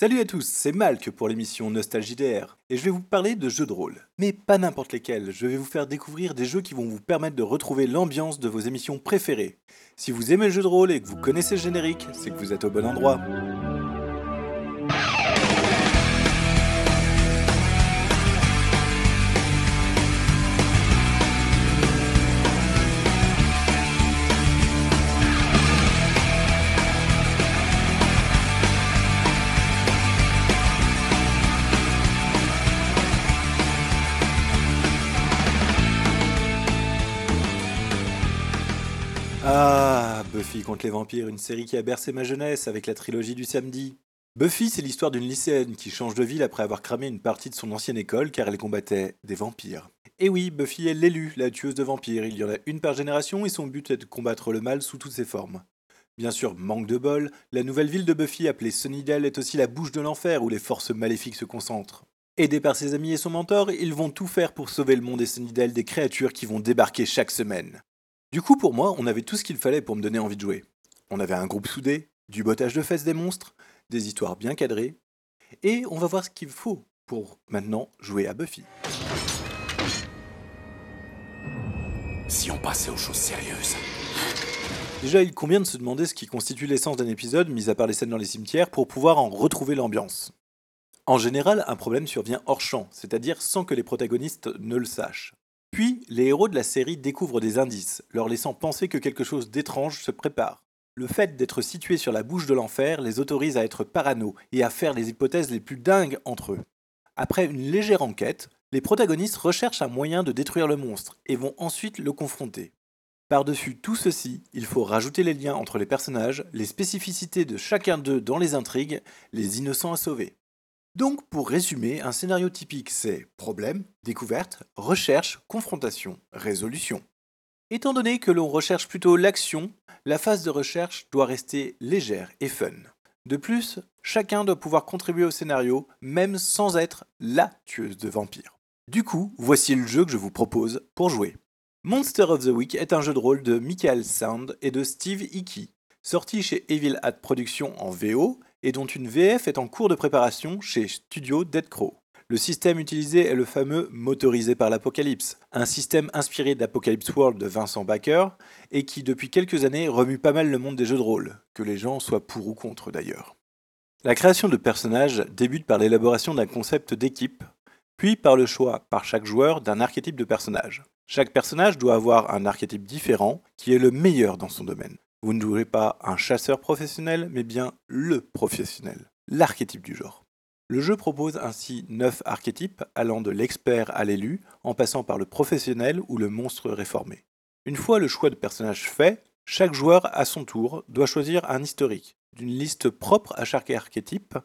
Salut à tous, c'est Malk pour l'émission Nostalgie DR, et je vais vous parler de jeux de rôle. Mais pas n'importe lesquels, je vais vous faire découvrir des jeux qui vont vous permettre de retrouver l'ambiance de vos émissions préférées. Si vous aimez le jeu de rôle et que vous connaissez le générique, c'est que vous êtes au bon endroit. Buffy contre les vampires, une série qui a bercé ma jeunesse avec la trilogie du samedi. Buffy, c'est l'histoire d'une lycéenne qui change de ville après avoir cramé une partie de son ancienne école car elle combattait des vampires. Et oui, Buffy est l'élu, la tueuse de vampires. Il y en a une par génération et son but est de combattre le mal sous toutes ses formes. Bien sûr, manque de bol, la nouvelle ville de Buffy appelée Sunnydale est aussi la bouche de l'enfer où les forces maléfiques se concentrent. Aidé par ses amis et son mentor, ils vont tout faire pour sauver le monde et Sunnydale des créatures qui vont débarquer chaque semaine. Du coup, pour moi, on avait tout ce qu'il fallait pour me donner envie de jouer. On avait un groupe soudé, du bottage de fesses des monstres, des histoires bien cadrées, et on va voir ce qu'il faut pour maintenant jouer à Buffy. Si on passait aux choses sérieuses. Déjà, il convient de se demander ce qui constitue l'essence d'un épisode, mis à part les scènes dans les cimetières, pour pouvoir en retrouver l'ambiance. En général, un problème survient hors champ, c'est-à-dire sans que les protagonistes ne le sachent. Puis, les héros de la série découvrent des indices, leur laissant penser que quelque chose d'étrange se prépare. Le fait d'être situé sur la bouche de l'enfer les autorise à être parano et à faire les hypothèses les plus dingues entre eux. Après une légère enquête, les protagonistes recherchent un moyen de détruire le monstre et vont ensuite le confronter. Par-dessus tout ceci, il faut rajouter les liens entre les personnages, les spécificités de chacun d'eux dans les intrigues, les innocents à sauver. Donc, pour résumer, un scénario typique, c'est problème, découverte, recherche, confrontation, résolution. Étant donné que l'on recherche plutôt l'action, la phase de recherche doit rester légère et fun. De plus, chacun doit pouvoir contribuer au scénario, même sans être LA tueuse de vampires. Du coup, voici le jeu que je vous propose pour jouer. Monster of the Week est un jeu de rôle de Michael Sound et de Steve Hickey, sorti chez Evil Hat Productions en VO et dont une VF est en cours de préparation chez Studio Dead Crow. Le système utilisé est le fameux Motorisé par l'Apocalypse, un système inspiré d'Apocalypse World de Vincent Baker et qui depuis quelques années remue pas mal le monde des jeux de rôle, que les gens soient pour ou contre d'ailleurs. La création de personnages débute par l'élaboration d'un concept d'équipe, puis par le choix par chaque joueur d'un archétype de personnage. Chaque personnage doit avoir un archétype différent qui est le meilleur dans son domaine. Vous ne jouez pas un chasseur professionnel, mais bien le professionnel, l'archétype du genre. Le jeu propose ainsi 9 archétypes allant de l'expert à l'élu, en passant par le professionnel ou le monstre réformé. Une fois le choix de personnage fait, chaque joueur à son tour doit choisir un historique, d'une liste propre à chaque archétype,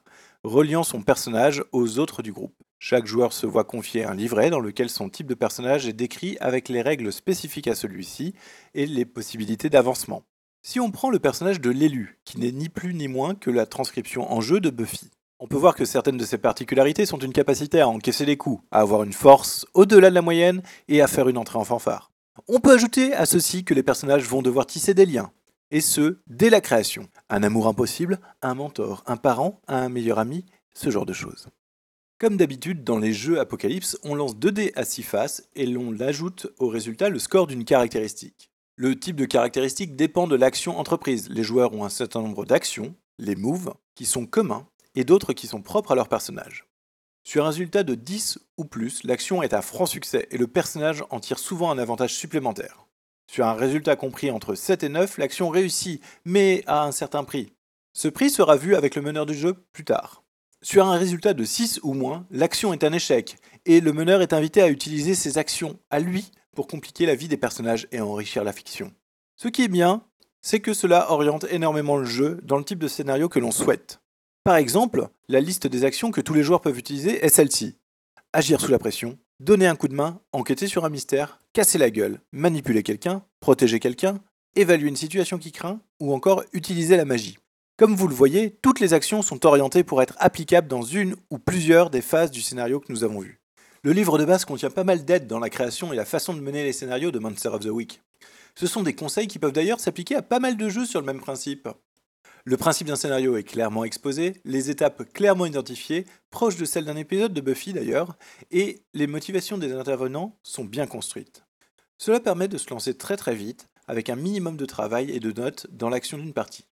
reliant son personnage aux autres du groupe. Chaque joueur se voit confier un livret dans lequel son type de personnage est décrit avec les règles spécifiques à celui-ci et les possibilités d'avancement. Si on prend le personnage de l'élu, qui n'est ni plus ni moins que la transcription en jeu de Buffy, on peut voir que certaines de ses particularités sont une capacité à encaisser les coups, à avoir une force au-delà de la moyenne et à faire une entrée en fanfare. On peut ajouter à ceci que les personnages vont devoir tisser des liens, et ce, dès la création. Un amour impossible, un mentor, un parent, un meilleur ami, ce genre de choses. Comme d'habitude, dans les jeux Apocalypse, on lance 2 dés à 6 faces et l'on ajoute au résultat le score d'une caractéristique. Le type de caractéristique dépend de l'action entreprise. Les joueurs ont un certain nombre d'actions, les moves, qui sont communs, et d'autres qui sont propres à leur personnage. Sur un résultat de 10 ou plus, l'action est un franc succès et le personnage en tire souvent un avantage supplémentaire. Sur un résultat compris entre 7 et 9, l'action réussit, mais à un certain prix. Ce prix sera vu avec le meneur du jeu plus tard. Sur un résultat de 6 ou moins, l'action est un échec, et le meneur est invité à utiliser ses actions à lui pour compliquer la vie des personnages et enrichir la fiction. Ce qui est bien, c'est que cela oriente énormément le jeu dans le type de scénario que l'on souhaite. Par exemple, la liste des actions que tous les joueurs peuvent utiliser est celle-ci. Agir sous la pression, donner un coup de main, enquêter sur un mystère, casser la gueule, manipuler quelqu'un, protéger quelqu'un, évaluer une situation qui craint, ou encore utiliser la magie. Comme vous le voyez, toutes les actions sont orientées pour être applicables dans une ou plusieurs des phases du scénario que nous avons vu. Le livre de base contient pas mal d'aides dans la création et la façon de mener les scénarios de Monster of the Week. Ce sont des conseils qui peuvent d'ailleurs s'appliquer à pas mal de jeux sur le même principe. Le principe d'un scénario est clairement exposé, les étapes clairement identifiées, proches de celles d'un épisode de Buffy d'ailleurs, et les motivations des intervenants sont bien construites. Cela permet de se lancer très très vite, avec un minimum de travail et de notes dans l'action d'une partie.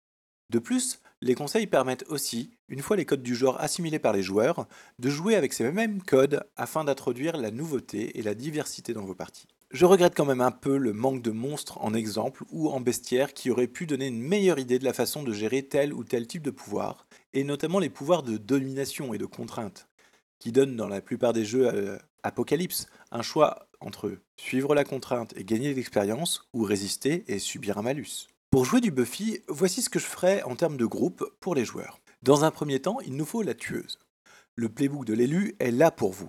De plus, les conseils permettent aussi, une fois les codes du genre assimilés par les joueurs, de jouer avec ces mêmes codes afin d'introduire la nouveauté et la diversité dans vos parties. Je regrette quand même un peu le manque de monstres en exemple ou en bestiaire qui auraient pu donner une meilleure idée de la façon de gérer tel ou tel type de pouvoir, et notamment les pouvoirs de domination et de contrainte, qui donnent dans la plupart des jeux euh, Apocalypse un choix entre suivre la contrainte et gagner de l'expérience, ou résister et subir un malus. Pour jouer du Buffy, voici ce que je ferai en termes de groupe pour les joueurs. Dans un premier temps, il nous faut la tueuse. Le playbook de l'élu est là pour vous.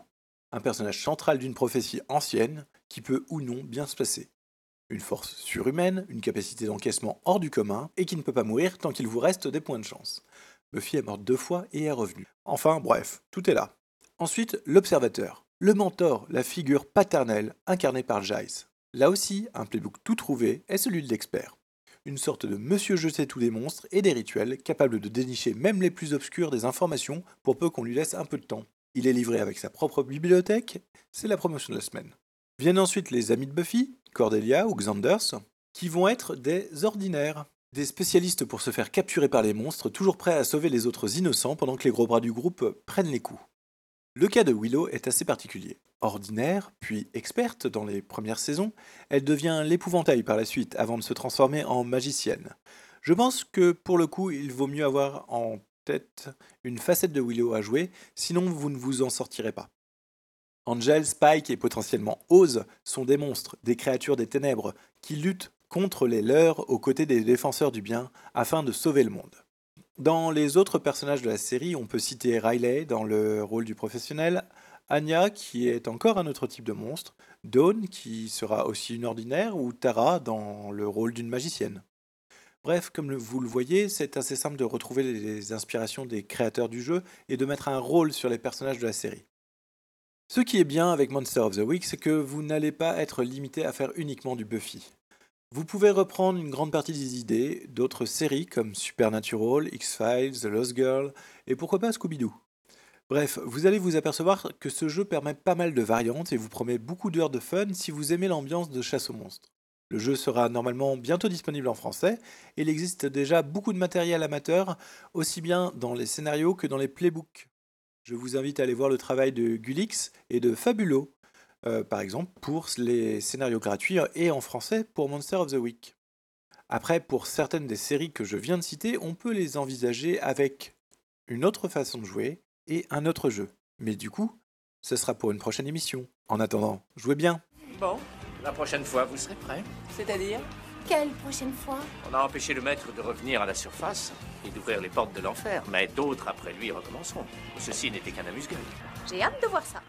Un personnage central d'une prophétie ancienne qui peut ou non bien se passer. Une force surhumaine, une capacité d'encaissement hors du commun et qui ne peut pas mourir tant qu'il vous reste des points de chance. Buffy est morte deux fois et est revenue. Enfin, bref, tout est là. Ensuite, l'observateur. Le mentor, la figure paternelle incarnée par Jace. Là aussi, un playbook tout trouvé est celui de l'expert une sorte de monsieur je sais tous les monstres et des rituels capables de dénicher même les plus obscurs des informations pour peu qu'on lui laisse un peu de temps. Il est livré avec sa propre bibliothèque, c'est la promotion de la semaine. Viennent ensuite les amis de Buffy, Cordelia ou Xanders, qui vont être des ordinaires, des spécialistes pour se faire capturer par les monstres, toujours prêts à sauver les autres innocents pendant que les gros bras du groupe prennent les coups. Le cas de Willow est assez particulier. Ordinaire, puis experte dans les premières saisons, elle devient l'épouvantail par la suite avant de se transformer en magicienne. Je pense que pour le coup, il vaut mieux avoir en tête une facette de Willow à jouer, sinon vous ne vous en sortirez pas. Angel, Spike et potentiellement Oz sont des monstres, des créatures des ténèbres, qui luttent contre les leurs aux côtés des défenseurs du bien afin de sauver le monde. Dans les autres personnages de la série, on peut citer Riley dans le rôle du professionnel, Anya qui est encore un autre type de monstre, Dawn qui sera aussi une ordinaire, ou Tara dans le rôle d'une magicienne. Bref, comme vous le voyez, c'est assez simple de retrouver les inspirations des créateurs du jeu et de mettre un rôle sur les personnages de la série. Ce qui est bien avec Monster of the Week, c'est que vous n'allez pas être limité à faire uniquement du Buffy. Vous pouvez reprendre une grande partie des idées d'autres séries comme Supernatural, X-Files, The Lost Girl et pourquoi pas Scooby-Doo. Bref, vous allez vous apercevoir que ce jeu permet pas mal de variantes et vous promet beaucoup d'heures de fun si vous aimez l'ambiance de chasse aux monstres. Le jeu sera normalement bientôt disponible en français et il existe déjà beaucoup de matériel amateur, aussi bien dans les scénarios que dans les playbooks. Je vous invite à aller voir le travail de Gulix et de Fabulo euh, par exemple, pour les scénarios gratuits et en français pour Monster of the Week. Après, pour certaines des séries que je viens de citer, on peut les envisager avec une autre façon de jouer et un autre jeu. Mais du coup, ce sera pour une prochaine émission. En attendant, jouez bien. Bon, la prochaine fois, vous serez prêt. C'est-à-dire? Quelle prochaine fois? On a empêché le maître de revenir à la surface et d'ouvrir les portes de l'enfer, mais d'autres après lui recommenceront. Ceci n'était qu'un amuse-gueule. J'ai hâte de voir ça.